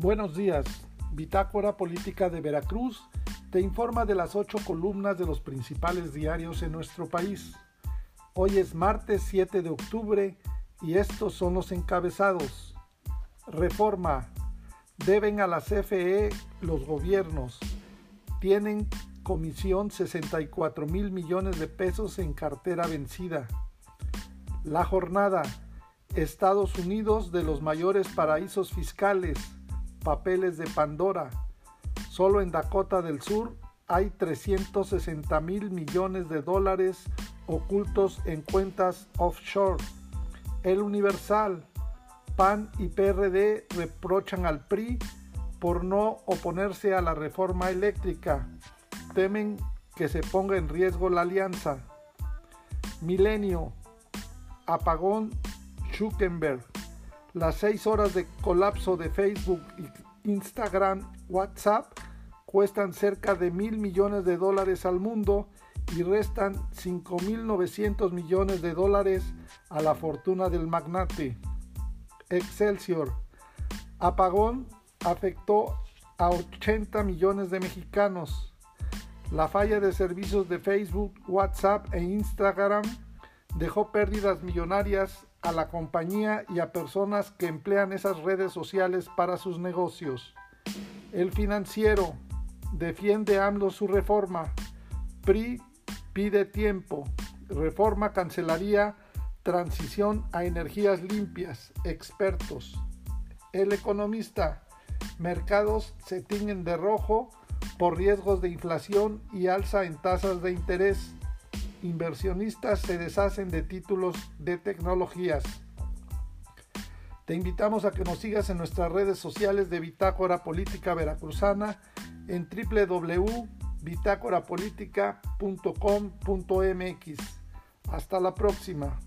Buenos días. Bitácora Política de Veracruz te informa de las ocho columnas de los principales diarios en nuestro país. Hoy es martes 7 de octubre y estos son los encabezados. Reforma. Deben a la CFE los gobiernos. Tienen comisión 64 mil millones de pesos en cartera vencida. La jornada. Estados Unidos de los mayores paraísos fiscales papeles de Pandora. Solo en Dakota del Sur hay 360 mil millones de dólares ocultos en cuentas offshore. El Universal, PAN y PRD reprochan al PRI por no oponerse a la reforma eléctrica. Temen que se ponga en riesgo la alianza. Milenio, apagón Zuckerberg las seis horas de colapso de Facebook, Instagram, WhatsApp cuestan cerca de mil millones de dólares al mundo y restan 5.900 millones de dólares a la fortuna del magnate. Excelsior. Apagón afectó a 80 millones de mexicanos. La falla de servicios de Facebook, WhatsApp e Instagram dejó pérdidas millonarias a la compañía y a personas que emplean esas redes sociales para sus negocios. El financiero defiende AMLO su reforma. PRI pide tiempo. Reforma cancelaría transición a energías limpias. Expertos. El economista. Mercados se tiñen de rojo por riesgos de inflación y alza en tasas de interés inversionistas se deshacen de títulos de tecnologías. Te invitamos a que nos sigas en nuestras redes sociales de Bitácora Política Veracruzana en www.bitácorapolítica.com.mx. Hasta la próxima.